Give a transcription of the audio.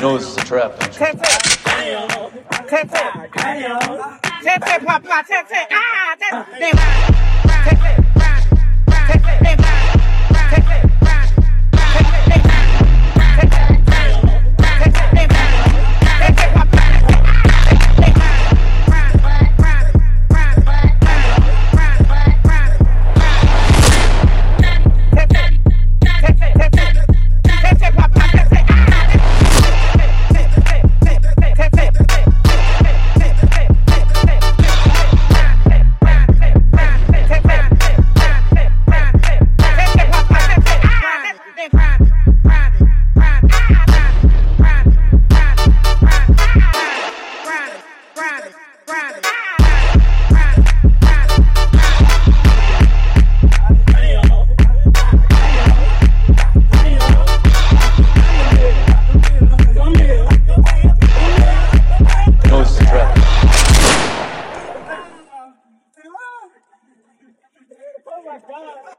know it's a trap, Oh my God.